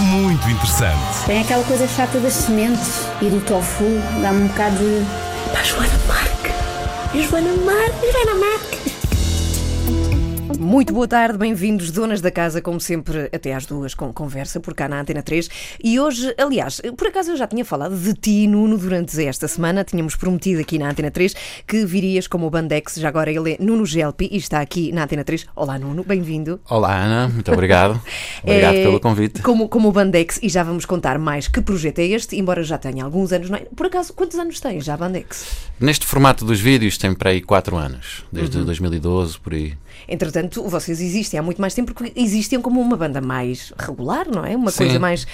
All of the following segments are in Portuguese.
muito interessante. Tem aquela coisa chata das sementes e do tofu, dá-me um bocado de. Pá, Joana Marque! Joana Marque! Joana Marque! Muito boa tarde, bem-vindos, donas da casa, como sempre, até às duas, com conversa por cá na Antena 3. E hoje, aliás, por acaso eu já tinha falado de ti, Nuno, durante esta semana. Tínhamos prometido aqui na Antena 3 que virias como o Bandex. Já agora ele é Nuno Gelpi e está aqui na Antena 3. Olá, Nuno, bem-vindo. Olá, Ana, muito obrigado. obrigado É, pelo convite. Como, como o Bandex, e já vamos contar mais que projeto é este, embora já tenha alguns anos. Não é? Por acaso, quantos anos tem já Bandex? Neste formato dos vídeos tem para aí 4 anos, desde Uhum. 2012, por aí. Entretanto, vocês existem há muito mais tempo porque existiam como uma banda mais regular, não é? Uma Sim. coisa mais.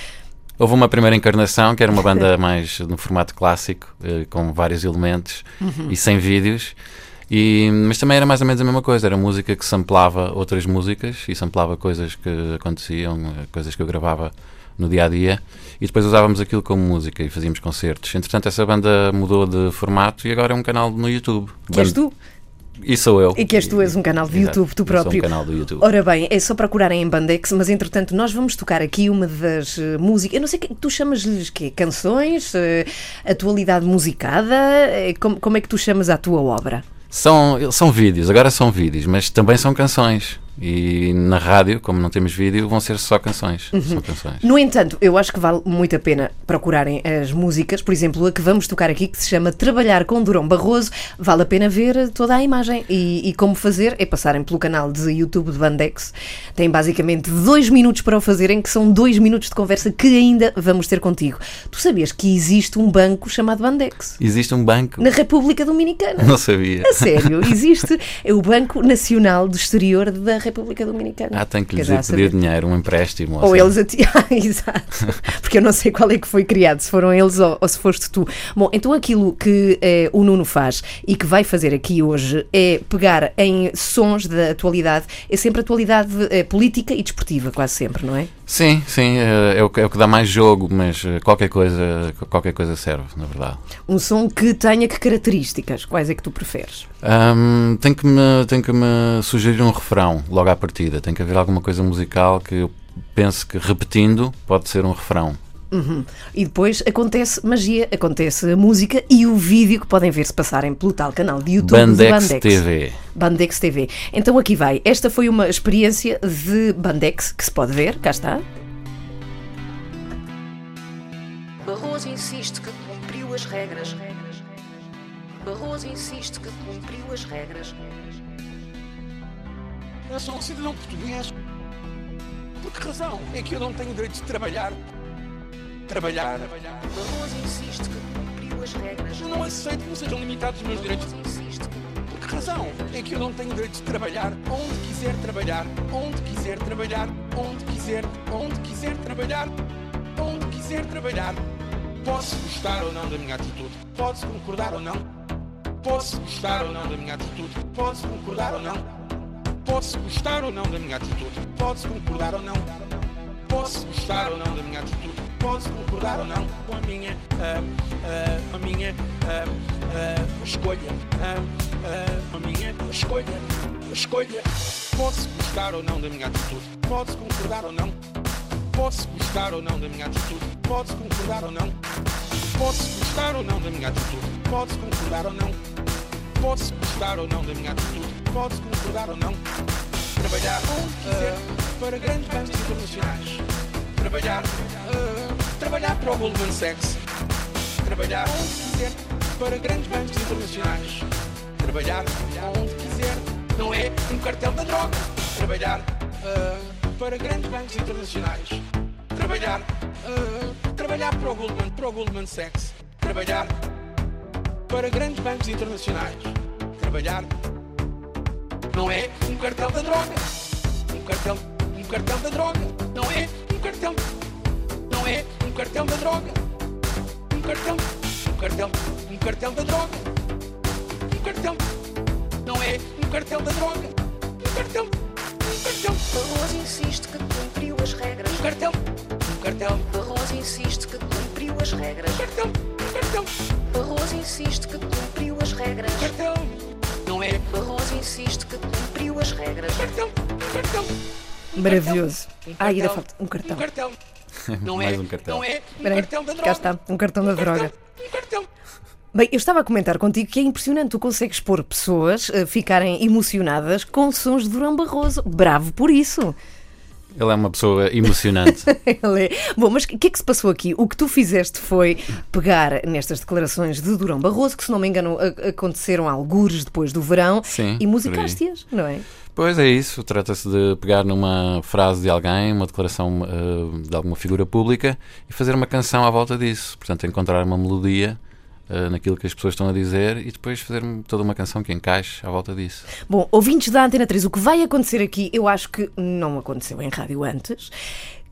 Houve uma primeira encarnação, que era uma banda mais no formato clássico, eh, com vários elementos Uhum. e sem vídeos. E, mas também era mais ou menos a mesma coisa, era música que samplava outras músicas e samplava coisas que aconteciam, eh, coisas que eu gravava no dia a dia e depois usávamos aquilo como música e fazíamos concertos. Entretanto, essa banda mudou de formato e agora é um canal no YouTube. Que és tu? E sou eu. E que és tu, és um canal Exato. YouTube, tu Eu sou um próprio. canal do YouTube. Ora bem, é só procurarem em Bandex, mas entretanto nós vamos tocar aqui uma das eh, músicas. Eu não sei o que tu chamas-lhes quê? Canções? Eh, atualidade musicada? Eh, como, como é que tu chamas a tua obra? São, são vídeos, agora são vídeos, mas também são canções. E na rádio, como não temos vídeo, vão ser só canções. Uhum. São canções. No entanto, eu acho que vale muito a pena procurarem as músicas, por exemplo, a que vamos tocar aqui, que se chama Trabalhar com Durão Barroso. Vale a pena ver toda a imagem. E, e como fazer é passarem pelo canal de YouTube de Bandex. Tem basicamente dois minutos para o fazerem, que são dois minutos de conversa que ainda vamos ter contigo. Tu sabias que existe um banco chamado Bandex? Existe um banco? Na República Dominicana. Não sabia. A sério, existe. É o Banco Nacional do Exterior da República Dominicana. Ah, tenho que lhes ir pedir dinheiro, um empréstimo. Ou assim. eles a ti. Ah, Exato. Porque eu não sei qual é que foi criado, se foram eles ou, ou se foste tu. Bom, então aquilo que eh, o Nuno faz e que vai fazer aqui hoje é pegar em sons da atualidade, é sempre atualidade eh, política e desportiva, quase sempre, não é? Sim, sim, é, é o, que- é o que dá mais jogo, mas eh, qualquer coisa, qualquer coisa serve, na verdade. Um som que tenha que características? Quais é que tu preferes? Ahm, tem, que me, tem que me sugerir um refrão logo à partida. Tem que haver alguma coisa musical que eu penso que repetindo pode ser um refrão. Uhum. E depois acontece magia, acontece a música e o vídeo que podem ver se passarem pelo tal canal de YouTube de Bandex Bandex. TV. Bandex TV. Então aqui vai. Esta foi uma experiência de Bandex que se pode ver, cá está. Barroso insiste que cumpriu as regras. Barroso insiste que cumpriu as regras. Eu sou um cidadão português. Por que razão é que eu não tenho direito de trabalhar? Trabalhar. Barroso insiste que cumpriu as regras. Eu não aceito que me sejam limitados os meus direitos. Insiste Por que razão é que eu não tenho direito de trabalhar? Onde quiser trabalhar, onde quiser trabalhar, onde quiser, onde quiser trabalhar, onde quiser trabalhar. Posso gostar ou não da minha atitude? Posso concordar ou não? Posso gostar ou não da minha atitude? Posso concordar ou não? Posso gostar ou não da minha atitude? Posso concordar ou não? Posso gostar ou não da minha atitude? Posso concordar ou não com a minha, ah, ah, a minha ah, ah, escolha? Ah, a minha escolha, escolha. Posso gostar ou não da minha atitude? Posso concordar ou não? Posso gostar ou não da minha atitude? Posso concordar ou não? Posso gostar ou não da minha atitude? Posso concordar ou não? Posso gostar ou não da minha atitude? Posso concordar ou não? Trabalhar onde quiser para grandes bancos internacionais. Trabalhar, ah, trabalhar para o Goldman Sachs. Trabalhar onde quiser para grandes bancos internacionais. Trabalhar onde quiser, não é um cartel da droga. Trabalhar ah, para grandes bancos internacionais. Trabalhar, ah, trabalhar para o Goldman, para o Goldman Sachs. Trabalhar para grandes bancos internacionais. Trabalhar não é um cartel da droga. Um cartel, um cartel da droga. Não é um cartel, um cartel da droga. Um cartel, um cartel, cartel da droga. Um cartel. Não é um cartel da droga. Um cartel. Um cartel. Barroso insiste que cumpriu as regras. Um cartel. Um cartel. Barroso insiste que cumpriu as regras. Um cartel. Um cartel. Barroso insiste que cumpriu as regras. Um cartel. Não é Barroso insiste que cumpriu as regras. um cartel. Um cartel. Maravilhoso. Um Ah, ainda cartel. falta um cartão. Um cartel. Não é, Mais um cartel. não é um Espera aí, cartel da droga. cá está, um cartão da droga. Um cartel. Bem, eu estava a comentar contigo que é impressionante. Tu consegues pôr pessoas a ficarem emocionadas com sons de Durão Barroso. Bravo por isso. Ele é uma pessoa emocionante. Ele é- Bom, mas o que é que se passou aqui? O que tu fizeste foi pegar nestas declarações de Durão Barroso, que se não me engano aconteceram algures depois do verão, Sim, e musicaste-as, não é? Pois é isso, trata-se de pegar numa frase de alguém, uma declaração eh, de alguma figura pública e fazer uma canção à volta disso. Portanto, encontrar uma melodia eh, naquilo que as pessoas estão a dizer e depois fazer toda uma canção que encaixe à volta disso. Bom, ouvintes da Antena 3, o que vai acontecer aqui, eu acho que não aconteceu em rádio antes,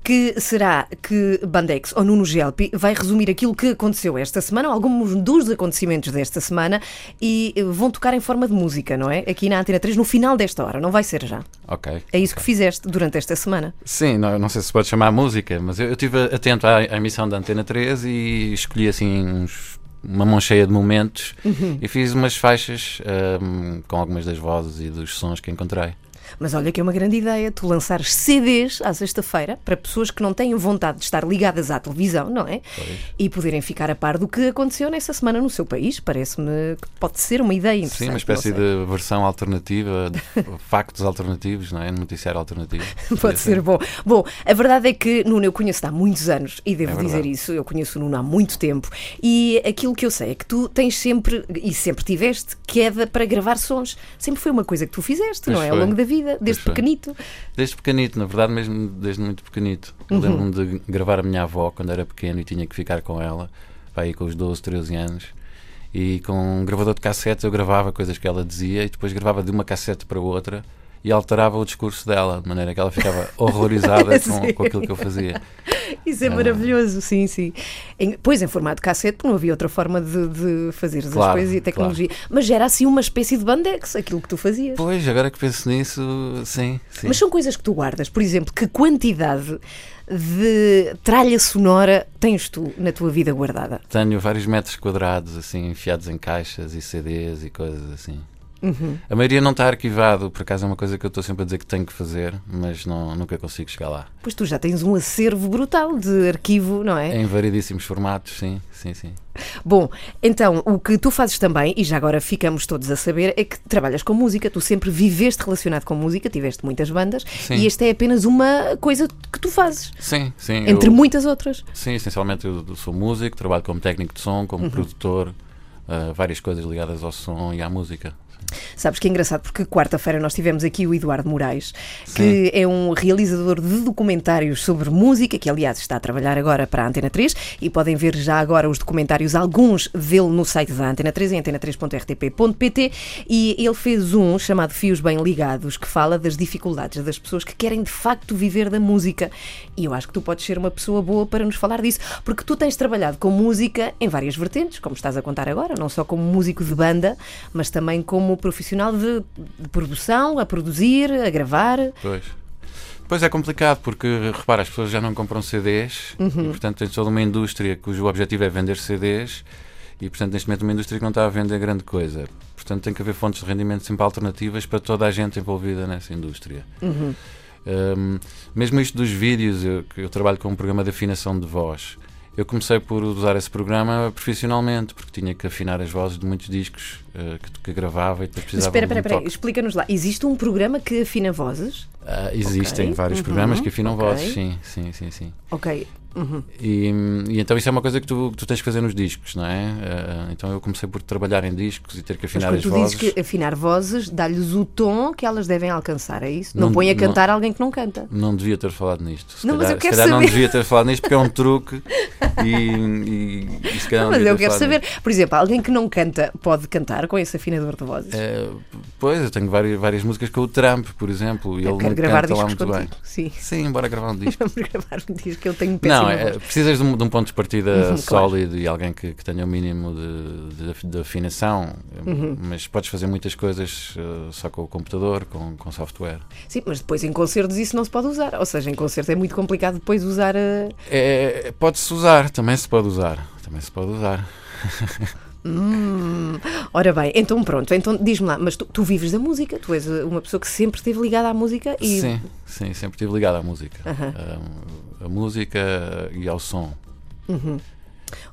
que será que Bandex ou Nuno Gelpi vai resumir aquilo que aconteceu esta semana, alguns dos acontecimentos desta semana, e eh, vão tocar em forma de música, não é? Aqui na Antena 3, no final desta hora, não vai ser já. Ok. É isso que fizeste durante esta semana. Sim, não, não sei se pode chamar música, mas eu eu estive atento à, à emissão da Antena 3 e escolhi assim uns- uma mão cheia de momentos e fiz umas faixas ahm, com algumas das vozes e dos sons que encontrei. Mas olha que é uma grande ideia tu lançares CDs à sexta-feira para pessoas que não têm vontade de estar ligadas à televisão, não é? E poderem ficar a par do que aconteceu nessa semana no seu país. Parece-me que pode ser uma ideia interessante. Sim, uma espécie de versão alternativa, de factos alternativos, não é? Noticiário alternativo. Pode ser bom. Bom, a verdade é que Nuno eu conheço há muitos anos e devo É dizer isso. Eu conheço o Nuno há muito tempo e aquilo que eu sei é que tu tens sempre e sempre tiveste queda para gravar sons. Sempre foi uma coisa que tu fizeste, Pois não é? Ao foi. longo da vida, desde foi. pequenito. Desde pequenito, na verdade, mesmo desde muito pequenito. Uhum. Lembro-me de gravar a minha avó quando era pequeno e tinha que ficar com ela, aí com os 12, 13 anos. E com um gravador de cassete eu gravava coisas que ela dizia e depois gravava de uma cassete para outra e alterava o discurso dela, de maneira que ela ficava horrorizada com, com aquilo que eu fazia. Isso é maravilhoso, sim, sim. Em, pois em formato cassete, porque não havia outra forma de, de fazer as Claro, coisas e a tecnologia. Mas era assim uma espécie de bandex, aquilo que tu fazias. Pois, agora que penso nisso, sim. sim. Mas são coisas que tu guardas. Por exemplo, que quantidade de tralha sonora tens tu na tua vida guardada? Tenho vários metros quadrados, assim, enfiados em caixas e CDs e coisas assim. Uhum. A maioria não está arquivado, por acaso é uma coisa que eu estou sempre a dizer que tenho que fazer, mas não, nunca consigo chegar lá. Pois tu já tens um acervo brutal de arquivo, não é? Em variedíssimos formatos, sim, sim, sim. Bom, então o que tu fazes também, e já agora ficamos todos a saber, é que trabalhas com música. Tu sempre viveste relacionado com música, tiveste muitas bandas Sim. e esta é apenas uma coisa que tu fazes, Sim, sim. entre eu, muitas outras. Sim, essencialmente eu sou músico, trabalho como técnico de som, Uhum. como produtor, ah, várias coisas ligadas ao som e à música. Sabes que é engraçado porque quarta-feira nós tivemos aqui o Eduardo Moraes, que é um realizador de documentários sobre música, que aliás está a trabalhar agora para a Antena 3 e podem ver já agora os documentários, alguns dele no site da Antena 3, em antena3.rtp.pt e ele fez um chamado Fios Bem Ligados, que fala das dificuldades das pessoas que querem de facto viver da música. E eu acho que tu podes ser uma pessoa boa para nos falar disso, porque tu tens trabalhado com música em várias vertentes, como estás a contar agora, não só como músico de banda, mas também como profissional de, de produção, a produzir, a gravar. Pois. Pois é complicado, porque repara, as pessoas já não compram CDs Uhum. e portanto tens toda uma indústria cujo objetivo é vender CDs e portanto neste momento uma indústria que não está a vender grande coisa. Portanto tem que haver fontes de rendimento sempre alternativas para toda a gente envolvida nessa indústria. Uhum. Um, mesmo isto dos vídeos, eu, eu trabalho com um programa de afinação de voz. Eu comecei por usar esse programa profissionalmente, porque tinha que afinar as vozes de muitos discos eh, que, que gravava e depois Mas precisava espera, um espera, espera, toque. explica-nos lá. Existe um programa que afina vozes? Ah, existem Ok, vários uhum, programas que afinam ok. vozes, sim, sim, sim, sim. Ok. Uhum. E, e então isso é uma coisa que tu, que tu tens que fazer nos discos, não é? Ah, então eu comecei por trabalhar em discos e ter que Mas afinar quando as tu vozes. dizes que afinar vozes dá-lhes o tom que elas devem alcançar, é isso? Não, Não- põe a não- cantar alguém que não canta. Não devia ter falado nisto. Se Não, mas calhar, eu quero se calhar não saber. devia ter falado nisto porque é um truque e, e, e se calhar não Mas eu quero saber, nisto. por exemplo, alguém que não canta pode cantar com esse afinador de vozes? Eh, pois, eu tenho várias, várias músicas com o Trump, por exemplo, e eu ele quero não gravar canta lá muito contigo. bem. Sim. Sim, bora gravar um disco. Vamos gravar um disco que eu tenho péssima Não, é, precisas de um, de um ponto de partida Uhum, claro. sólido e alguém que, que tenha o mínimo de, de- de afinação, Uhum. mas podes fazer muitas coisas eh, só com o computador, com, com software. Sim, mas depois em concertos isso não se pode usar. Ou seja, em concerto é muito complicado depois usar a. É, Pode-se usar, também se pode usar. Também se pode usar. Hum, ora bem, então pronto, então diz-me lá, mas tu, tu vives da música, tu és uma pessoa que sempre esteve ligada à música e. Sim, sim, sempre estive ligado à música. Aham. Um, a música e ao som.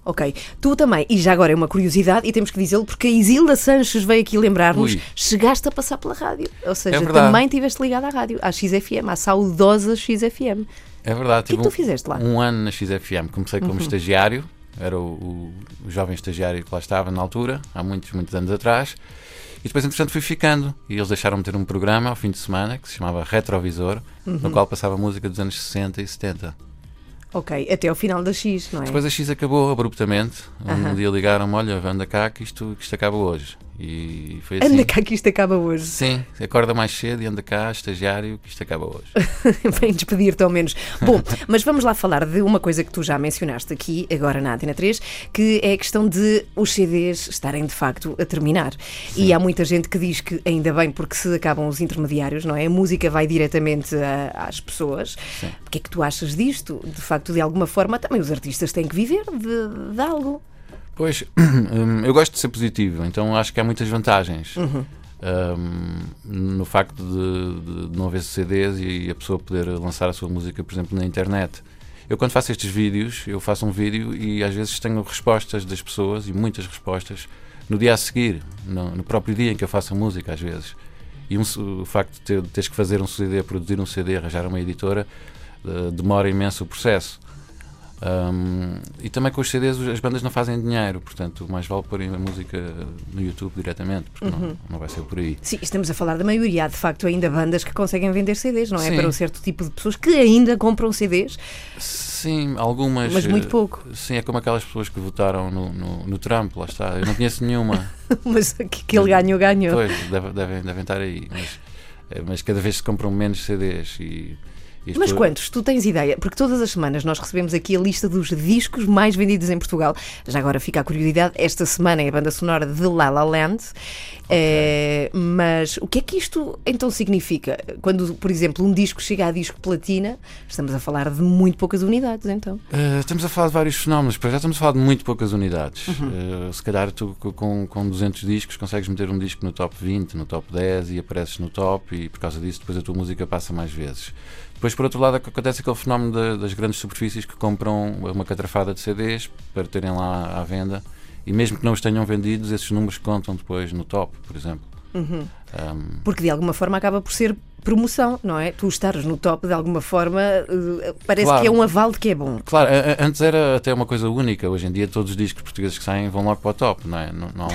Ok, tu também, e já agora é uma curiosidade, e temos que dizê-lo porque a Isilda Sanches veio aqui lembrar-nos, chegaste a passar pela rádio, ou seja, É também estiveste ligada à rádio, à XFM, à saudosa XFM. É verdade. O que é que tu um- fizeste lá? Um ano na XFM. Comecei como estagiário, era o, o- o jovem estagiário que lá estava na altura, há muitos, muitos anos atrás. E depois, entretanto, fui ficando. E eles deixaram-me ter um programa ao fim de semana que se chamava Retrovisor, no qual passava música dos anos 60 e 70. Ok, até ao final da X, não é? Depois a X acabou abruptamente. Um Aham. dia ligaram-me: Olha, anda cá que isto, que isto acaba hoje. E foi assim. Anda cá que isto acaba hoje. Sim, acorda mais cedo e anda cá, estagiário, que isto acaba hoje. Vem despedir-te ao menos. Bom, mas vamos lá falar de uma coisa que tu já mencionaste aqui, agora na Antena 3, que é a questão de os CDs estarem de facto a terminar. E há muita gente que diz que ainda bem, porque se acabam os intermediários, não é? A música vai diretamente a- às pessoas. Sim. O que é que tu achas disto? De facto, de alguma forma, também os artistas têm que viver de, de algo. Pois, hum, eu gosto de ser positivo, então acho que há muitas vantagens. Uhum. hum, no facto de, de não haver CDs e a pessoa poder lançar a sua música, por exemplo, na internet. Eu, quando faço estes vídeos, eu faço um vídeo e às vezes tenho respostas das pessoas e muitas respostas no dia a seguir, no, no próprio dia em que eu faço a música, às vezes. E um, o facto de ter, teres que fazer um CD, produzir um CD, arranjar uma editora, eh, demora imenso o processo. Um, e também com os CDs as bandas não fazem dinheiro, portanto, mais vale pôr a música no YouTube diretamente, porque Uhum. não, não vai ser por aí. Sim, estamos a falar da maioria. Há de facto ainda bandas que conseguem vender CDs, não é? Sim. Para um certo tipo de pessoas que ainda compram CDs, Sim, algumas. mas muito eh, pouco. Sim, é como aquelas pessoas que votaram no, no, no Trump, lá está. Eu não conheço nenhuma. Mas que, que ele ganhou, ganhou. Pois, deve- devem, devem estar aí. Mas, eh, mas cada vez se compram menos CDs. E, as Mas pessoas- quantos? Tu tens ideia? Porque todas as semanas nós recebemos aqui a lista dos discos mais vendidos em Portugal. Já agora fica a curiosidade, esta semana é a banda sonora de La La Land. Eh, mas o que é que isto então significa? Quando, por exemplo, um disco chega a disco platina, estamos a falar de muito poucas unidades, então. Uh, estamos a falar de vários fenómenos, para já estamos a falar de muito poucas unidades. Uhum. Uh, se calhar tu co- com, com 200 discos consegues meter um disco no top 20, no top 10 e apareces no top e por causa disso depois a tua música passa mais vezes. Depois, por outro lado, ac- acontece aquele fenómeno da- das grandes superfícies que compram uma catrafada de CDs para terem lá à venda e mesmo que não os tenham vendidos, esses números contam depois no top, por exemplo. Uhum. Um, Porque de alguma forma acaba por ser promoção, não é? Tu estares no top, de alguma forma, eh, parece Claro. que é um aval de que é bom. Claro, antes era até uma coisa única. Hoje em dia todos os discos portugueses que saem vão logo para o top, não é? Não, não-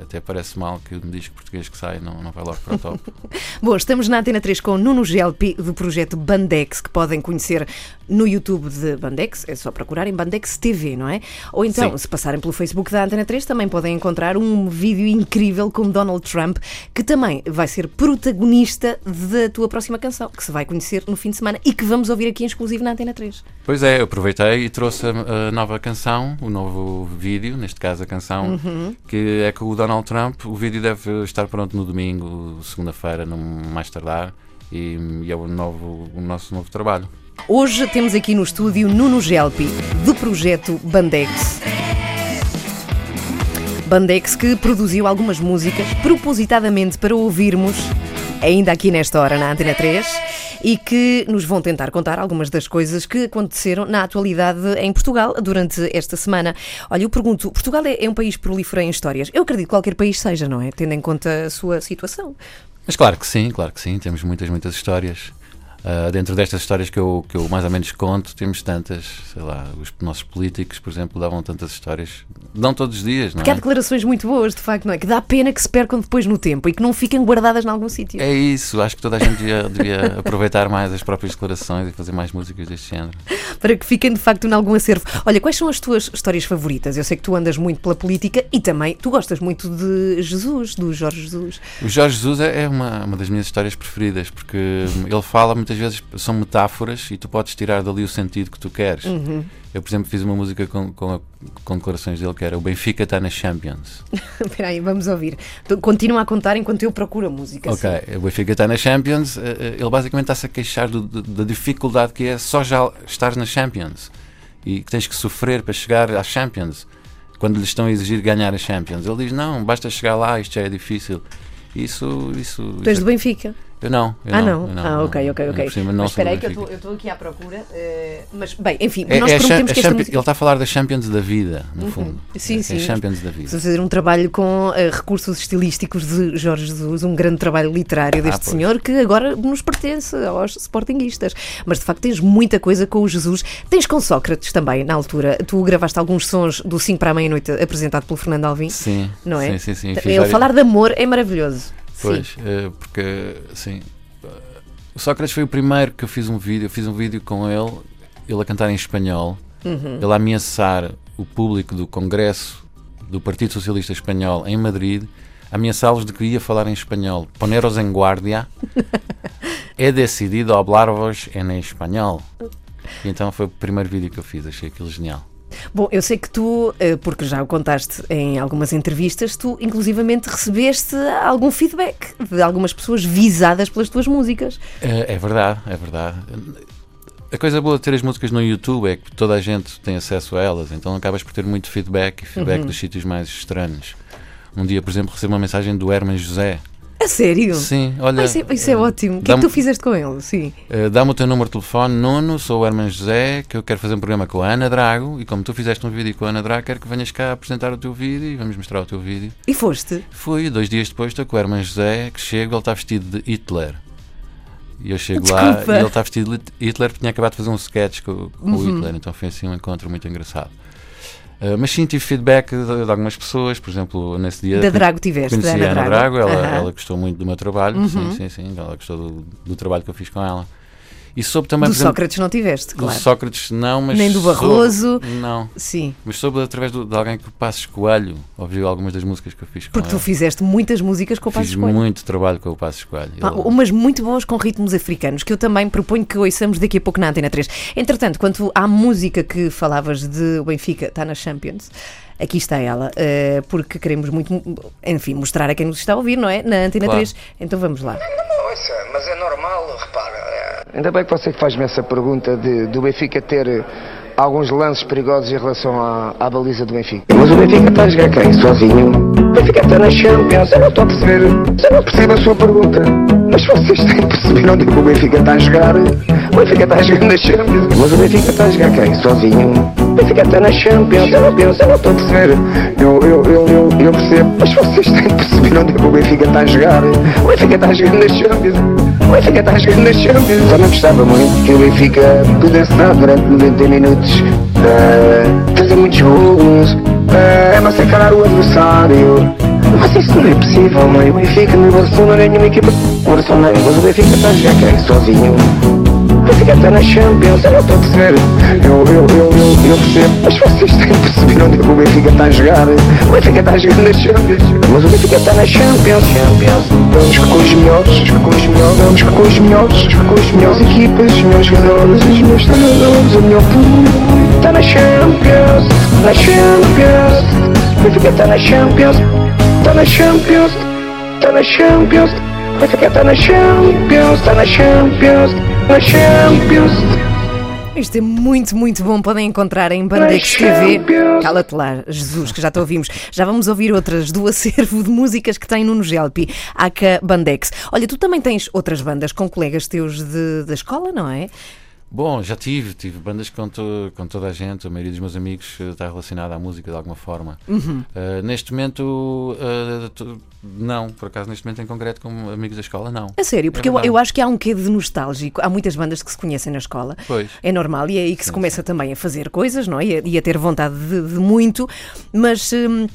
até parece mal que um disco português que sai não, não vai logo para o top. Bom, estamos na Antena 3 com Nuno Gelpi do projeto Bandex, que podem conhecer no YouTube de Bandex, é só procurarem Bandex TV, não é? Ou então, Sim. se passarem pelo Facebook da Antena 3, também podem encontrar um vídeo incrível com Donald Trump, que também vai ser protagonista da tua próxima canção, que se vai conhecer no fim de semana e que vamos ouvir aqui em exclusivo na Antena 3. Pois é, eu aproveitei e trouxe a, a nova canção, o novo vídeo, neste caso a canção, que é com o Donald Trump. O vídeo deve estar pronto no domingo, segunda-feira, no mais tardar, e, e é o, novo, o nosso novo trabalho. Hoje temos aqui no estúdio Nuno Gelpi, do projeto Bandex. Bandex que produziu algumas músicas propositadamente para ouvirmos ainda aqui nesta hora na Antena 3 e que nos vão tentar contar algumas das coisas que aconteceram na atualidade em Portugal durante esta semana. Olha, eu pergunto, Portugal é, é um país prolífero em histórias? Eu acredito que qualquer país seja, não é? Tendo em conta a sua situação. Mas claro que sim, claro que sim, temos muitas, muitas histórias. Ah, dentro destas histórias que eu, que eu mais ou menos conto, temos tantas, sei lá, os nossos políticos, por exemplo, davam tantas histórias, dão todos os dias, não Porque há é? declarações muito boas, de facto, não é? Que dá pena que se percam depois no tempo e que não fiquem guardadas em algum sítio. É isso, acho que toda a gente devia, devia aproveitar mais as próprias declarações e fazer mais músicas deste género. para que fiquem de facto em algum acervo. Olha, quais são as tuas histórias favoritas? Eu sei que tu andas muito pela política e também tu gostas muito de Jesus, do Jorge Jesus. O Jorge Jesus é é uma, uma das minhas histórias preferidas, porque ele fala muitas muitas vezes são metáforas e tu podes tirar dali o sentido que tu queres. Uhum. Eu, por exemplo, fiz uma música com, com, a- com declarações dele que era O Benfica está na Champions. Espera aí, vamos ouvir. Continua a contar enquanto eu procuro a música. Ok, o Benfica está na Champions. eh, eh, Ele basicamente está-se a queixar do- do- da dificuldade que é só já estar na Champions e que tens que sofrer para chegar à Champions quando lhe estão a exigir ganhar a Champions. Ele diz: Não, basta chegar lá, isto já é difícil. Isso. isso Tu és do é- Benfica? Eu não. eu ah, não? eu ah, ok, não. ok, ok. cima, não mas espera aí que eu estou- aqui à procura. eh, mas, bem, enfim, É- nós é prometemos que esta Champions- música... Ele está a falar das Champions da vida, no Uhum. fundo. Sim, é, sim. É Champions da vida. Estás a fazer um trabalho com eh, recursos estilísticos de Jorge Jesus, um grande trabalho literário deste Ah, pois. senhor que agora nos pertence aos sportinguistas. Mas de facto tens muita coisa com o Jesus. Tens com Sócrates também, na altura. Tu gravaste alguns sons do 5 para a meia-noite apresentado pelo Fernando Alvim. Sim, Não é? sim, sim, sim. Ele falar de amor é maravilhoso. Sim. Pois, eh, porque assim, eh, o Sócrates foi o primeiro que eu fiz um vídeo, eu fiz um vídeo com ele, ele a cantar em espanhol, Uhum. ele a ameaçar o público do Congresso do Partido Socialista Espanhol em Madrid, ameaçá-los de que ia falar em espanhol. Poneros en guardia, he decidido hablar-vos em espanhol. E então foi o primeiro vídeo que eu fiz, achei aquilo genial. Bom, eu sei que tu, eh, porque já o contaste em algumas entrevistas, tu inclusivamente recebeste algum feedback de algumas pessoas visadas pelas tuas músicas. É, é verdade, é verdade. A coisa boa de ter as músicas no YouTube é que toda a gente tem acesso a elas, então acabas por ter muito feedback e feedback Uhum. dos sítios mais estranhos. Um dia, por exemplo, recebo uma mensagem do Herman José. A sério? Sim, olha. Ah, isso, é, isso é eh, ótimo. O que é que tu fizeste com ele? Sim. eh, Dá-me o teu número de telefone, Nuno, sou o Herman José, que eu quero fazer um programa com a Ana Drago, e como tu fizeste um vídeo com a Ana Drago, quero que venhas cá apresentar o teu vídeo e vamos mostrar o teu vídeo. E foste? Fui, dois dias depois estou com o Herman José, que chego, ele está vestido de Hitler. E eu chego lá Desculpa. e ele está vestido de Hitler porque tinha acabado de fazer um sketch com, com Uhum. o Hitler, então foi assim um encontro muito engraçado. Uh, mas sim, tive feedback de, de algumas pessoas, por exemplo, nesse dia. Da Drago tiveste, Conheci da a Ana Ana Drago. Drago, ela, Aham. ela gostou muito do meu trabalho, Uhum. sim, sim, sim, ela gostou do, do trabalho que eu fiz com ela. E soube também, do exemplo, Sócrates não tiveste, do claro. Sócrates não, mas Nem do soube- Barroso. não, Sim. mas soube através do- de alguém que o Passos Coelho ouviu algumas das músicas que eu fiz com Porque tu fizeste muitas músicas com o Passos Fiz Coelho. muito trabalho com o Passos Coelho. Pá, Ele- umas muito boas com ritmos africanos, que eu também proponho que ouçamos daqui a pouco na Antena 3. Entretanto, quanto à música que falavas de Benfica está na Champions, aqui está ela, eh, porque queremos muito, enfim, mostrar a quem nos está a ouvir, não é? Na Antena Claro. 3. Então vamos lá. Ouça, mas é normal, repara. Ainda bem que você que faz-me essa pergunta de, do Benfica ter eh, alguns lances perigosos em relação à, à baliza do Benfica. Mas o Benfica está a jogar quem? Sozinho? O Benfica está na Champions, eu não estou a perceber. Eu não percebo a sua pergunta. Mas vocês têm que perceber onde é que o Benfica está a jogar. O Benfica está a jogar na Champions. Mas o Benfica está a jogar quem? Sozinho? O Benfica está na Champions, eu não penso, eu não estou a perceber. Eu, eu, eu, eu, eu percebo. Mas vocês têm que perceber onde é que o Benfica está a jogar. O Benfica está a jogar na Champions. O Benfica está a jogar na Champions. Também gostava muito que o Benfica pudesse dar durante 90 minutos. eh, fazer muitos gols. Uh, massacrar o adversário. Mas isso não é possível, mãe. O Benfica no Barcelona nem nenhuma equipa. O Barcelona, mas o Benfica está a jogar quem? Sozinho. O Benfica está na Champions, eu não estou a perceber. Eu, eu, eu, eu, eu percebo. Mas vocês têm que perceber onde é que o Benfica está a jogar. O Benfica está a jogar na Champions. Mas o Benfica está na Champions. Champions. Vamos com os melhores, com os melhores, vamos com os melhores, com as melhores equipas, os melhores jogadores, os melhores treinadores, o melhor público. Está na Champions, na Champions. Benfica está na Champions, está na Champions, está na Champions. Benfica está na Champions, está na Champions, na Champions. Isto é muito, muito bom. Podem encontrar em Bandex TV. Cala-te lá, Jesus, que já te ouvimos. Já vamos ouvir outras do acervo de músicas que tem Nuno Gelpi, Aka Bandex. Olha, tu também tens outras bandas com colegas teus de- da escola, não é? Bom, já tive, tive bandas com, to- com toda a gente, a maioria dos meus amigos eh, está relacionada à música de alguma forma. Uhum. Eh, neste momento, eh, tu- não, por acaso, neste momento em concreto, como amigos da escola, não. A sério, porque É eu, eu acho que há um quê de nostálgico. Há muitas bandas que se conhecem na escola. Pois. É normal e é aí que se começa também a fazer coisas, não é? E a, e a ter vontade de, de muito, mas. hum,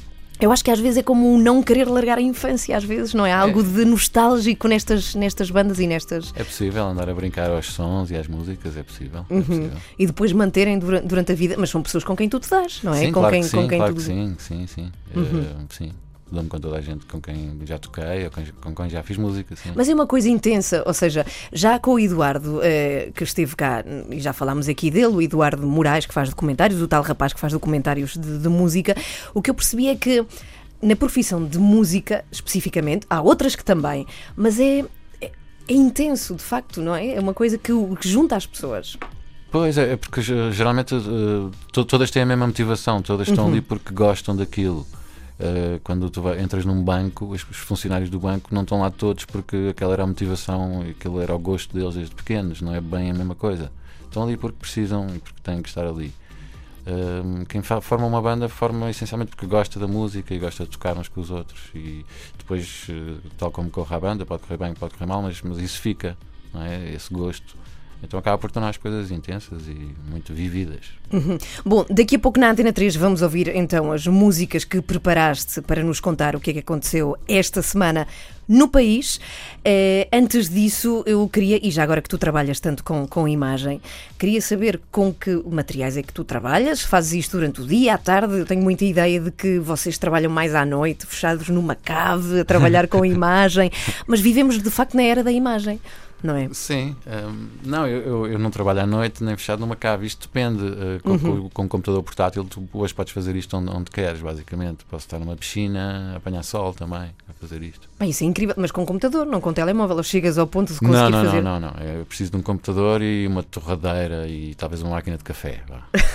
eu acho que às vezes é como um não querer largar a infância, às vezes, não é? Há algo de nostálgico nestas, nestas bandas e nestas. É possível andar a brincar aos sons e às músicas, é possível. É Uhum. possível. E depois manterem durante, durante a vida, mas são pessoas com quem tu te dás, não é? Sim, com claro quem, que sim, com quem claro tu. que sim, sim, sim. Uhum. Eh, sim. Dou-me com toda a gente com quem já toquei ou com, quem já fiz música. Sim. Mas é uma coisa intensa, ou seja, já com o Eduardo, eh, que esteve cá, e já falámos aqui dele, o Eduardo Moraes, que faz documentários, o tal rapaz que faz documentários de, de música, o que eu percebi é que na profissão de música, especificamente, há outras que também, mas é, é, é intenso, de facto, não é? É uma coisa que, que junta as pessoas. Pois é, é porque ge- geralmente eh, to- todas têm a mesma motivação, todas estão ali porque gostam daquilo. Eh, quando tu vai- entras num banco, os, os funcionários do banco não estão lá todos porque aquela era a motivação e aquilo era o gosto deles desde pequenos, não é bem a mesma coisa. Estão ali porque precisam e porque têm que estar ali. Eh, quem forma uma banda forma essencialmente porque gosta da música e gosta de tocar uns com os outros. E depois, eh, tal como corre a banda, pode correr bem, pode correr mal, mas, mas isso fica, não é? Esse gosto. Então acaba por tornar as coisas intensas e muito vividas. Uhum. Bom, daqui a pouco na Antena 3 vamos ouvir então as músicas que preparaste para nos contar o que é que aconteceu esta semana no país. Eh, antes disso, eu queria, e já agora que tu trabalhas tanto com, com imagem, queria saber com que materiais é que tu trabalhas. Fazes isto durante o dia, à tarde? Eu tenho muita ideia de que vocês trabalham mais à noite, fechados numa cave, a trabalhar com imagem, mas vivemos de facto na era da imagem. Não é? Sim, hum, não, eu, eu, não trabalho à noite nem fechado numa cave. Isto depende. uh, com, com, com um computador portátil, tu hoje podes fazer isto onde, onde queres, basicamente. Posso estar numa piscina, apanhar sol também, a fazer isto. Bem, isso é incrível, mas com computador, não com telemóvel. Chegas ao ponto de conseguir Não, não, fazer. não, não, não. Eu preciso de um computador e uma torradeira e talvez uma máquina de café.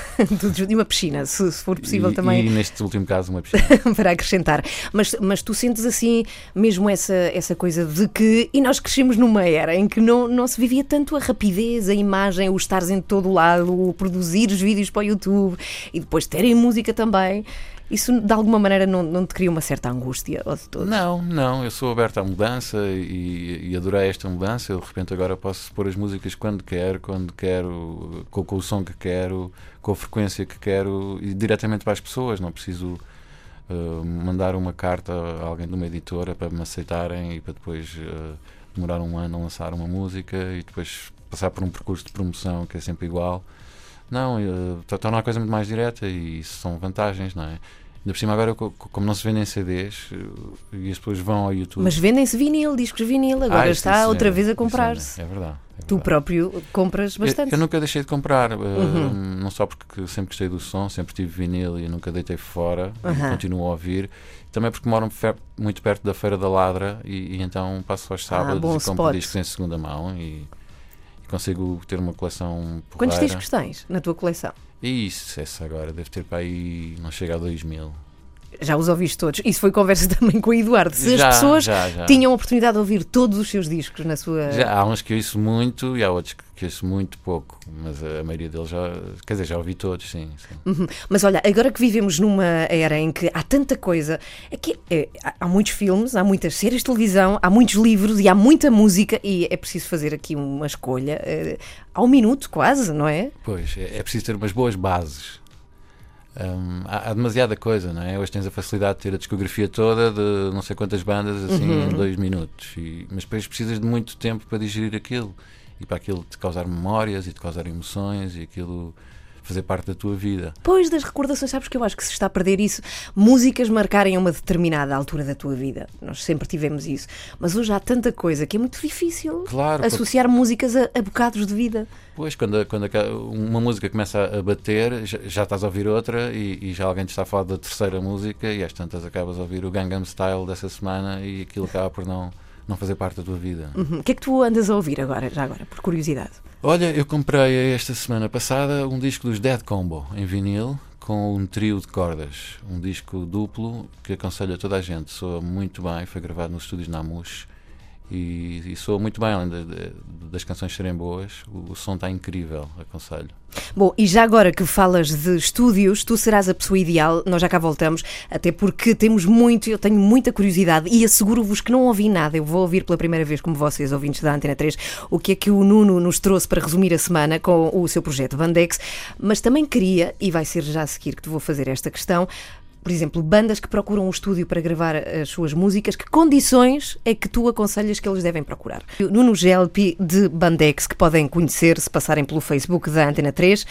E uma piscina, se, se for possível e, também E neste último caso, uma piscina. para acrescentar. Mas, mas tu sentes assim mesmo essa, essa coisa de que. E nós crescemos numa era em que não, não se vivia tanto a rapidez, a imagem, o estares em todo o lado, o produzir os vídeos para o YouTube e depois terem música também. Isso de alguma maneira não, não te cria uma certa angústia? Ou de todo? Não, não, eu sou aberto à mudança e, e adorei esta mudança. Eu de repente agora posso pôr as músicas quando quero, quando quero, com, com o som que quero, com a frequência que quero e diretamente para as pessoas. Não preciso uh, mandar uma carta a alguém de uma editora para me aceitarem e para depois uh, demorar um ano a lançar uma música e depois passar por um percurso de promoção que é sempre igual. Não, uh, torna a coisa muito mais direta e isso são vantagens, não é? Ainda por cima, agora, co- co- como não se vendem CDs uh, e as pessoas vão ao YouTube. Mas vendem-se vinil, discos vinil, agora Ah, está isso outra é- vez a é- comprar-se. É, verdade. é Tu verdade. próprio compras Eu, bastante. eu nunca deixei de comprar, uh, Uhum. não só porque sempre gostei do som, sempre tive vinil e nunca deitei fora, Uhum. continuo a ouvir. Também porque moro muito perto da Feira da Ladra e, e então passo aos sábados Ah, e compro spot. discos em segunda mão e, e consigo ter uma coleção Quantos porreira. discos tens na tua coleção? Isso, essa agora deve ter para aí, não chega a 2 mil. Já os ouviste todos. Isso foi conversa também com o Eduardo. Se Já, as pessoas já, já. tinham a oportunidade de ouvir todos os seus discos na sua. Já, há uns que eu ouço muito e há outros que, ouço muito pouco, mas a maioria deles já, quer dizer, já ouvi todos, sim. sim. Uhum. Mas olha, agora que vivemos numa era em que há tanta coisa, é que é, há- muitos filmes, há muitas séries de televisão, há muitos livros e há muita música e é preciso fazer aqui uma escolha eh, ao minuto, quase, não é? Pois, é, é preciso ter umas boas bases. Hum, há, há demasiada coisa, não é? Hoje tens a facilidade de ter a discografia toda de não sei quantas bandas assim Uhum. em dois minutos, e, mas depois precisas de muito tempo para digerir aquilo e para aquilo te causar memórias e te causar emoções e aquilo fazer parte da tua vida. Pois das recordações, sabes que eu acho que se está a perder isso. Músicas marcarem uma determinada altura da tua vida. Nós sempre tivemos isso. Mas hoje há tanta coisa que é muito difícil Claro, porque- associar músicas a, a bocados de vida. Pois, quando, a- quando a- uma música começa a bater, já, já estás a ouvir outra e, e já alguém te está a falar da terceira música e às tantas acabas a ouvir o Gangnam Style dessa semana e aquilo acaba por não, não fazer parte da tua vida. Uhum. O que é que tu andas a ouvir agora, já agora, por curiosidade? Olha, eu comprei esta semana passada um disco dos Dead Combo em vinil com um trio de cordas, um disco duplo que aconselho a toda a gente. Soa muito bem, foi gravado nos estúdios Namus e, e soa muito bem, além de- de- das canções serem boas, o, o som está incrível, aconselho. Bom, e já agora que falas de estúdios, tu serás a pessoa ideal, nós já cá voltamos, até porque temos muito, eu tenho muita curiosidade e asseguro-vos que não ouvi nada. Eu vou ouvir pela primeira vez, como vocês, ouvintes da Antena 3, o que é que o Nuno nos trouxe para resumir a semana com o seu projeto Bandex, mas também queria, e vai ser já a seguir que te vou fazer esta questão, por exemplo, bandas que procuram um estúdio para gravar as suas músicas, que condições é que tu aconselhas que eles devem procurar? Nuno Gelpi de Bandex, que podem conhecer se passarem pelo Facebook da Antena 3.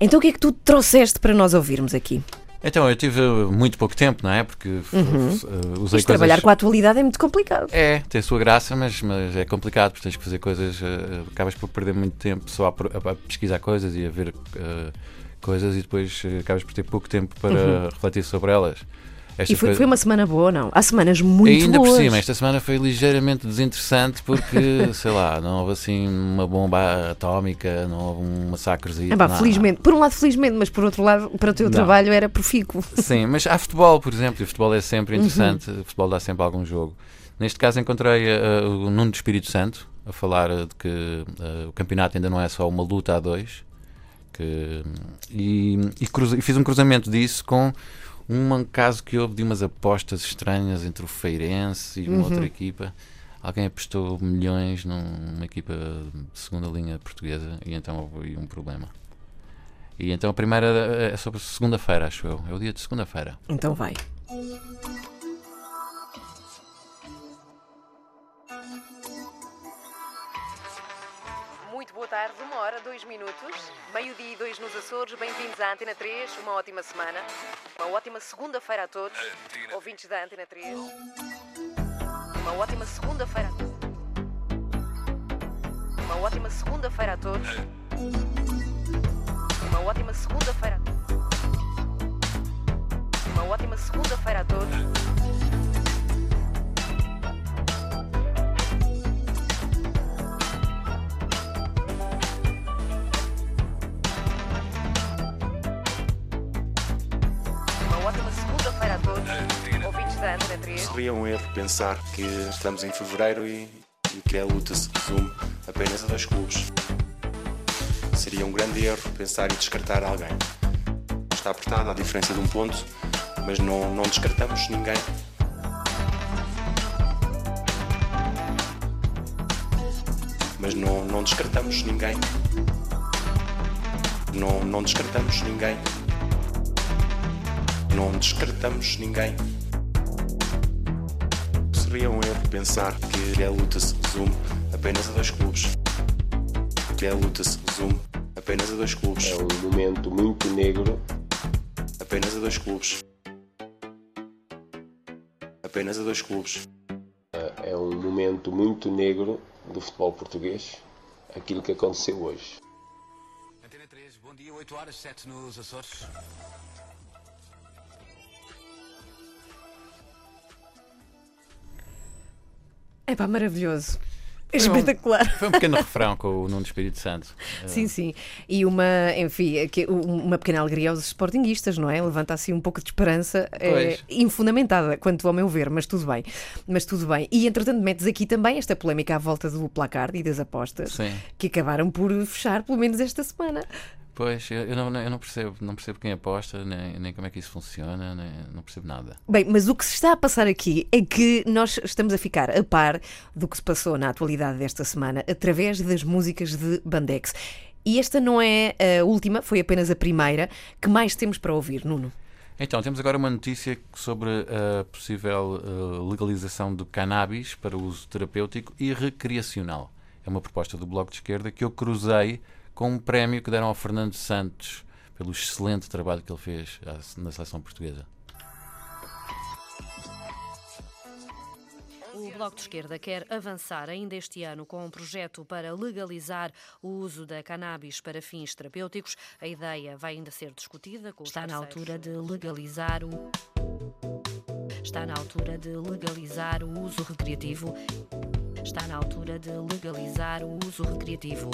Então o que é que tu trouxeste para nós ouvirmos aqui? Então, eu tive muito pouco tempo, não é? Porque Uhum. uh, usei coisas... trabalhar com a atualidade é muito complicado. É, tem a sua graça, mas, mas é complicado, porque tens que fazer coisas, eh, acabas por perder muito tempo só a, a- a pesquisar coisas e a ver eh, coisas e depois eh, acabas por ter pouco tempo para Uhum. refletir sobre elas. Esta E foi, coisa- foi uma semana boa não? Há semanas muito E ainda boas. por cima, esta semana foi ligeiramente desinteressante porque, sei lá, não houve assim uma bomba atómica, não houve um massacrezinho. Ah, pá, felizmente. Por um lado, felizmente, mas por outro lado, para o teu Não. trabalho era profícuo. Sim, mas há futebol, por exemplo, e o futebol é sempre Uhum. interessante, o futebol dá sempre algum jogo. Neste caso encontrei eh, o Nuno do Espírito Santo a falar de que eh, o campeonato ainda não é só uma luta a dois. Que, e, e cruza- e fiz um cruzamento disso com um caso que houve de umas apostas estranhas entre o Feirense e uma Uhum. outra equipa. Alguém apostou milhões numa equipa de segunda linha portuguesa e então houve um problema. E então a primeira é sobre segunda-feira, acho eu. É o dia de segunda-feira. Então vai. Açores, bem-vindos à Antena 3, uma ótima semana, uma ótima segunda-feira a todos, ouvintes da Antena 3, uma ótima segunda-feira a todos, uma ótima segunda-feira a todos, uma ótima segunda-feira a todos, uma ótima segunda-feira a todos. Ouvintes da Antena 3. Seria um erro pensar que estamos em fevereiro e, e que a luta se resume apenas a dois clubes. Seria um grande erro pensar em descartar alguém. Está apertado, há diferença de um ponto, mas não, não descartamos ninguém. Mas não, não descartamos ninguém. Não, não descartamos ninguém. Não descartamos ninguém. Seria um erro pensar que a luta se resume apenas a dois clubes. Que a luta se resume apenas a dois clubes. É um momento muito negro. Apenas a dois clubes. Apenas a dois clubes. É um momento muito negro do futebol português. Aquilo que aconteceu hoje. Antena 3, bom dia, 8 horas, 7 nos Açores. É pá, maravilhoso. Foi um- Espetacular. Foi um pequeno refrão com o Nuno do Espírito Santo. Sim, sim. E uma, enfim, uma pequena alegria aos sportinguistas, não é? Levanta assim um pouco de esperança, é, infundamentada, quanto ao meu ver, mas tudo bem. Mas tudo bem. E entretanto, metes aqui também esta polémica à volta do placar e das apostas, Sim. que acabaram por fechar, pelo menos esta semana. Pois, eu, não, eu não percebo, não percebo quem aposta, nem, nem como é que isso funciona, nem, não percebo nada. Bem, mas o que se está a passar aqui é que nós estamos a ficar a par do que se passou na atualidade desta semana através das músicas de Bandex. E esta não é a última, foi apenas a primeira que mais temos para ouvir, Nuno. Então, temos agora uma notícia sobre a possível eh, legalização do cannabis para uso terapêutico e recreacional. É uma proposta do Bloco de Esquerda que eu cruzei com um prémio que deram ao Fernando Santos pelo excelente trabalho que ele fez na seleção portuguesa. O Bloco de Esquerda quer avançar ainda este ano com um projeto para legalizar o uso da cannabis para fins terapêuticos. A ideia vai ainda ser discutida. Com Está na altura de legalizar o. Está na altura de legalizar o uso recreativo. Está na altura de legalizar o uso recreativo.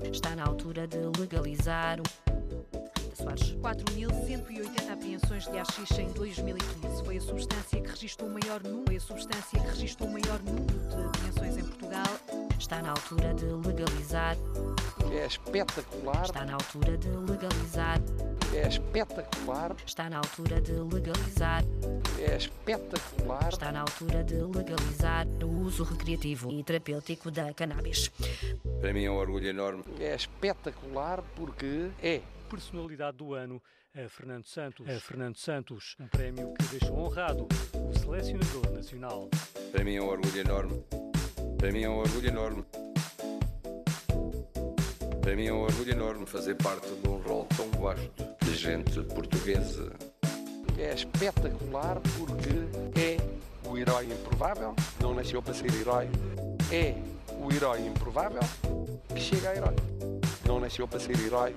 Está na altura de legalizar o. Soares. 4.180 apreensões de haxixe em 2015. Foi a substância que registrou o maior número, foi a substância que registrou o maior número de apreensões em Portugal. Está na altura de legalizar. É espetacular. Está na altura de legalizar. É espetacular. Está na altura de legalizar. É espetacular. Está na altura de legalizar o uso recreativo e terapêutico da cannabis. Para mim é um orgulho enorme. É espetacular porque é. Personalidade do ano a Fernando Santos. A Fernando Santos, um prémio que deixou honrado o selecionador nacional. Para mim é um orgulho enorme. Para mim é um orgulho enorme. Para mim é um orgulho enorme fazer parte de um rol tão vasto de gente portuguesa É espetacular porque é o herói improvável, não nasceu para ser herói. É o herói improvável que chega a herói. Não nasceu para ser herói.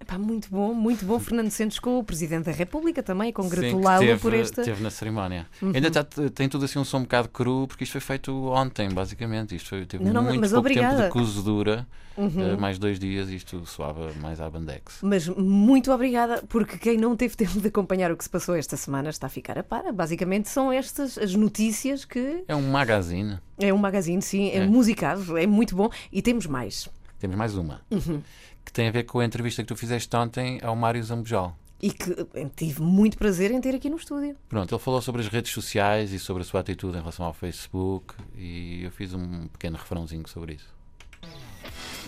Epá, muito bom, muito bom. Fernando Santos com o Presidente da República também, congratulá-lo por esta. Teve na cerimónia. Uhum. Ainda tá- tem tudo assim um som um bocado cru, porque isto foi feito ontem, basicamente. Isto foi, teve Não, não, muito pouco obrigada. tempo de cozedura. Uhum. eh, mais dois dias isto soava mais à bandex. Mas muito obrigada, porque quem não teve tempo de acompanhar o que se passou esta semana está a ficar a par. Basicamente são estas as notícias que. É um magazine. É um magazine, sim, é, É. musicado, é muito bom. E temos mais. Temos mais uma. Uhum. Que tem a ver com a entrevista que tu fizeste ontem ao Mário Zambujal. E que eh, tive muito prazer em ter aqui no estúdio. Pronto, ele falou sobre as redes sociais e sobre a sua atitude em relação ao Facebook e eu fiz um pequeno refrãozinho sobre isso.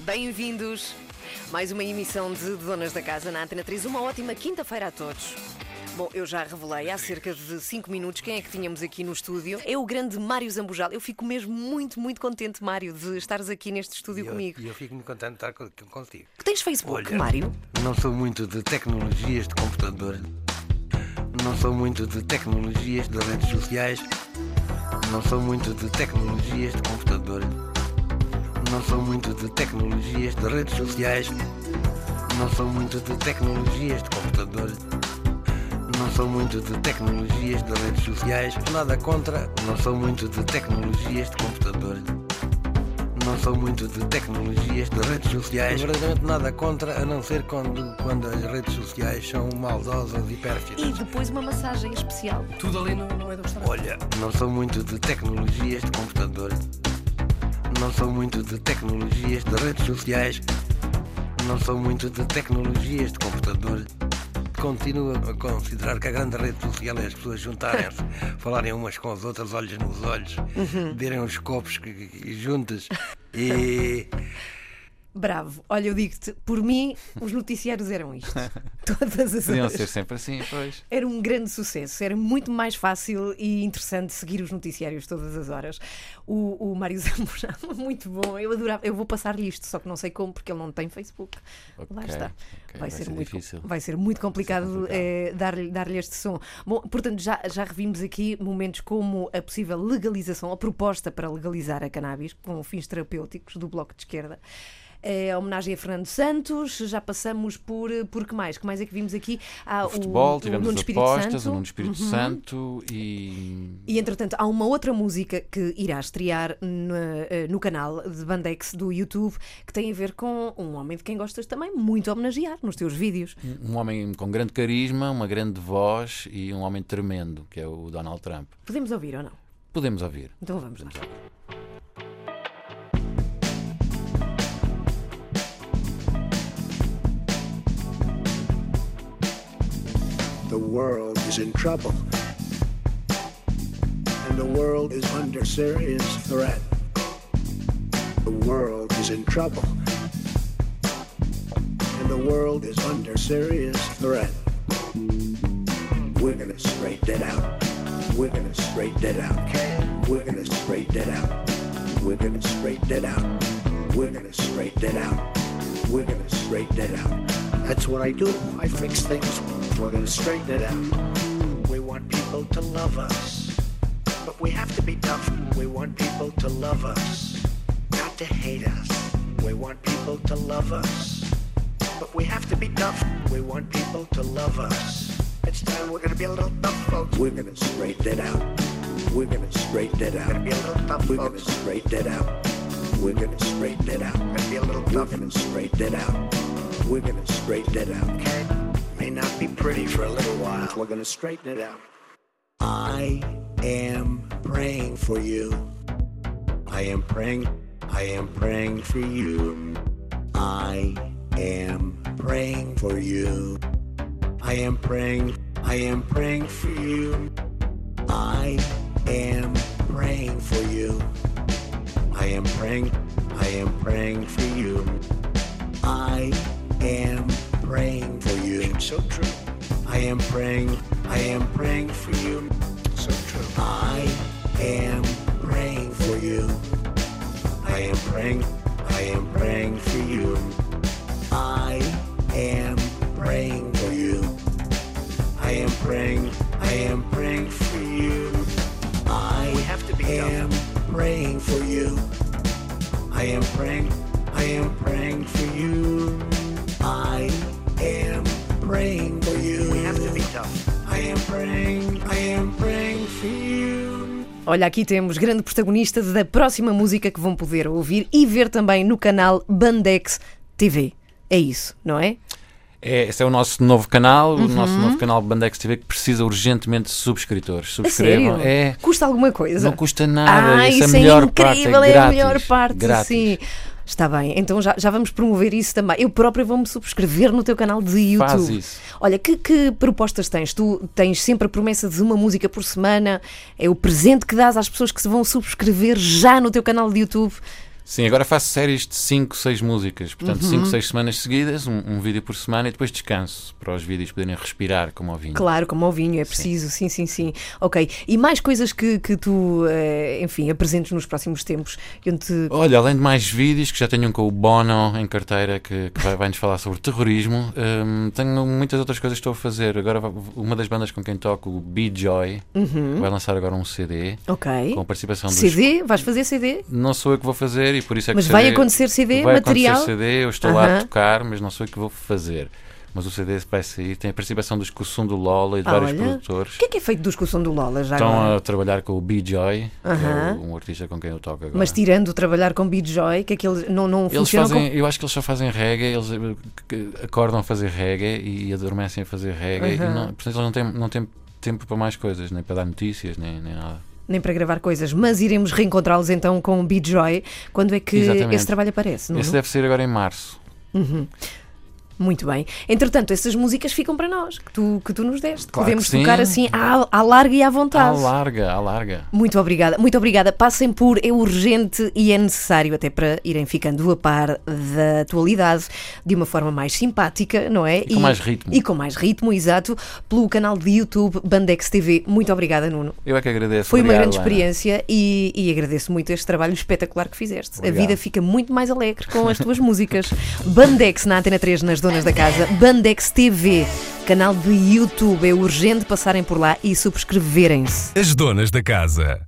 Bem-vindos! Mais uma emissão de Donas da Casa na Antena 3. Uma ótima quinta-feira a todos. Bom, eu já revelei há cerca de 5 minutos quem é que tínhamos aqui no estúdio. É o grande Mário Zambujal. Eu fico mesmo muito, muito contente, Mário, de estares aqui neste estúdio E eu- comigo. E eu fico muito contente de estar co- contigo. Que tens Facebook, Olha, Mário? Não sou muito de tecnologias de computador. Não sou muito de tecnologias de redes sociais. Não sou muito de tecnologias de computador. Não sou muito de tecnologias de redes sociais. Não sou muito de tecnologias de computador. Não sou muito de tecnologias de redes sociais. Nada contra. Não sou muito de tecnologias de computador. Não sou muito de tecnologias de redes sociais. Verdadeiramente nada contra, a não ser quando, quando as redes sociais são maldosas e pérfidas. E depois uma massagem especial. Tudo ali não, não é do restaurante. Olha, não sou muito de tecnologias de computador. Não sou muito de tecnologias de redes sociais. Não sou muito de tecnologias de computador. Continuo a considerar que a grande rede social é as pessoas juntarem-se, falarem umas com as outras, olhos nos olhos, Uhum. beberem uns copos que- que- que- juntas e. Bravo. Olha, eu digo-te, por mim, os noticiários eram isto. Todas as Podiam horas. ser sempre assim, pois. Era um grande sucesso, era muito mais fácil e interessante seguir os noticiários todas as horas. O, o Mário Zambujal, muito bom, eu adorava, eu vou passar-lhe isto, só que não sei como, porque ele não tem Facebook. Lá Ok, está. ok, Vai, vai ser, ser muito, difícil. vai ser muito complicado, eh, dar-lhe dar-lhe este som. Bom, portanto, já, já revimos aqui momentos como a possível legalização, a proposta para legalizar a cannabis com fins terapêuticos do Bloco de Esquerda. É, a homenagem a Fernando Santos, já passamos por, por que mais? Que mais é que vimos aqui? Ah, O futebol, tivemos Nuno as Espírito apostas, Santo. o Nuno Espírito Uhum. Santo e. E entretanto, há uma outra música que irá estrear no, eh, no canal de Bandex do YouTube que tem a ver com um homem de quem gostas também muito homenagear nos teus vídeos. Um homem com grande carisma, uma grande voz e um homem tremendo, que é o Donald Trump. Podemos ouvir ou não? Podemos ouvir. Então vamos lá. The world is in trouble. And the world is under serious threat. The world is in trouble. And the world is under serious threat. We're gonna straight it out. We're gonna straight it out. We're gonna straight it out. We're gonna straight it out. We're gonna straighten it out. We're gonna straighten it out. That's what I do. I fix things. We're gonna straighten it out. We want people to love us. But we have to be tough. We want people to love us, not to hate us. We want people to love us. But we have to be tough. We want people to love us. It's time we're gonna be a little tough, folks. We're gonna straighten it out. We're gonna straighten it out. Gonna be a little tough, We're gonna straighten it out. We're gonna straighten it out. Gonna be a little tough. Gonna straighten it out. We're gonna straighten it out. Okay? May not be pretty for a little while. We're gonna straighten it out. I am praying for you. I am praying. I am praying for you. I am praying for you. I am praying. I am praying for you. I am praying for you. I am praying. I am praying for you. I am praying for you. So true. I am praying. I am praying for you. So true. I am praying for you. I am praying. I am praying for you. I am praying for you. I am praying, I am praying for you. I have to be am praying for you. I am praying, I am praying for you. I am praying for you. We have to be tough. I am praying, I am praying for you. Olha, aqui temos grande protagonista da próxima música que vão poder ouvir e ver também no canal Bandex TV. É isso, não é? É, esse é o nosso novo canal, o Uhum. nosso novo canal Bandex TV que precisa urgentemente de subscritores. Subscrevam. É, Custa alguma coisa? não custa nada. Ah, isso, isso é a melhor incrível, parte. É, é, grátis, a melhor parte, grátis. sim. Está bem, então já, já vamos promover isso também. Eu própria vou-me subscrever no teu canal de YouTube. Faz isso. Olha, que, que propostas tens? Tu tens sempre a promessa de uma música por semana? É o presente que dás às pessoas que se vão subscrever já no teu canal de YouTube? Sim, agora faço séries de 5, 6 músicas. Portanto, Uhum. 5, 6 semanas seguidas, um, um vídeo por semana e depois descanso para os vídeos poderem respirar como ao vinho. Claro, como ao vinho, é preciso, sim, sim, sim. Ok. E mais coisas que, que tu, eh, enfim, apresentes nos próximos tempos? Te... Olha, além de mais vídeos que já tenho um com o Bono em carteira que, que vai, vai-nos falar sobre terrorismo, hum, tenho muitas outras coisas que estou a fazer. Agora, uma das bandas com quem toco, o B-Joy, Uhum. vai lançar agora um CD Ok. com a participação dos. CD? Vais fazer CD? Não sou eu que vou fazer e por isso é que Mas o vai CD acontecer CD, vai material? acontecer CD, eu estou lá Aham. a tocar, mas não sou eu que vou fazer. Mas o CD vai sair, tem a participação dos Kussum do Lola e de Ah, vários olha. produtores. O que é que é feito dos discussão do Lola já Estão agora? a trabalhar com o B-Joy, que é Aham. o- um artista com quem eu toco agora. Mas tirando o trabalhar com Beat Joy, que é que eles não, não Eles funcionam fazem, como... eu acho que eles só fazem reggae, eles eh, acordam a fazer reggae e adormecem a fazer reggae e Aham. não, portanto eles não têm, não têm tempo para mais coisas, nem para dar notícias, nem, nem nada. Nem para gravar coisas, mas iremos reencontrá-los então com o Beat Joy. Quando é que Exatamente. esse trabalho aparece? Nuno? Esse deve ser agora em março. Uhum. Muito bem. Entretanto, essas músicas ficam para nós, que tu, que tu nos deste. Claro Podemos tocar assim à, à larga e à À vontade. larga, à larga. Muito obrigada, muito obrigada. Passem por, é urgente e é necessário até para irem ficando a par da atualidade de uma forma mais simpática, não é? E com mais ritmo. E com mais ritmo, exato, pelo canal de YouTube Bandex TV. Muito obrigada, Nuno. Eu é que agradeço. Foi uma Obrigado, grande Ana. experiência e, e agradeço muito este trabalho espetacular que fizeste. Obrigado. A vida fica muito mais alegre com as tuas músicas. Bandex na Antena 3 nas Donas da Casa, Bandex TV, canal de YouTube. É urgente passarem por lá e subscreverem-se. As donas da casa.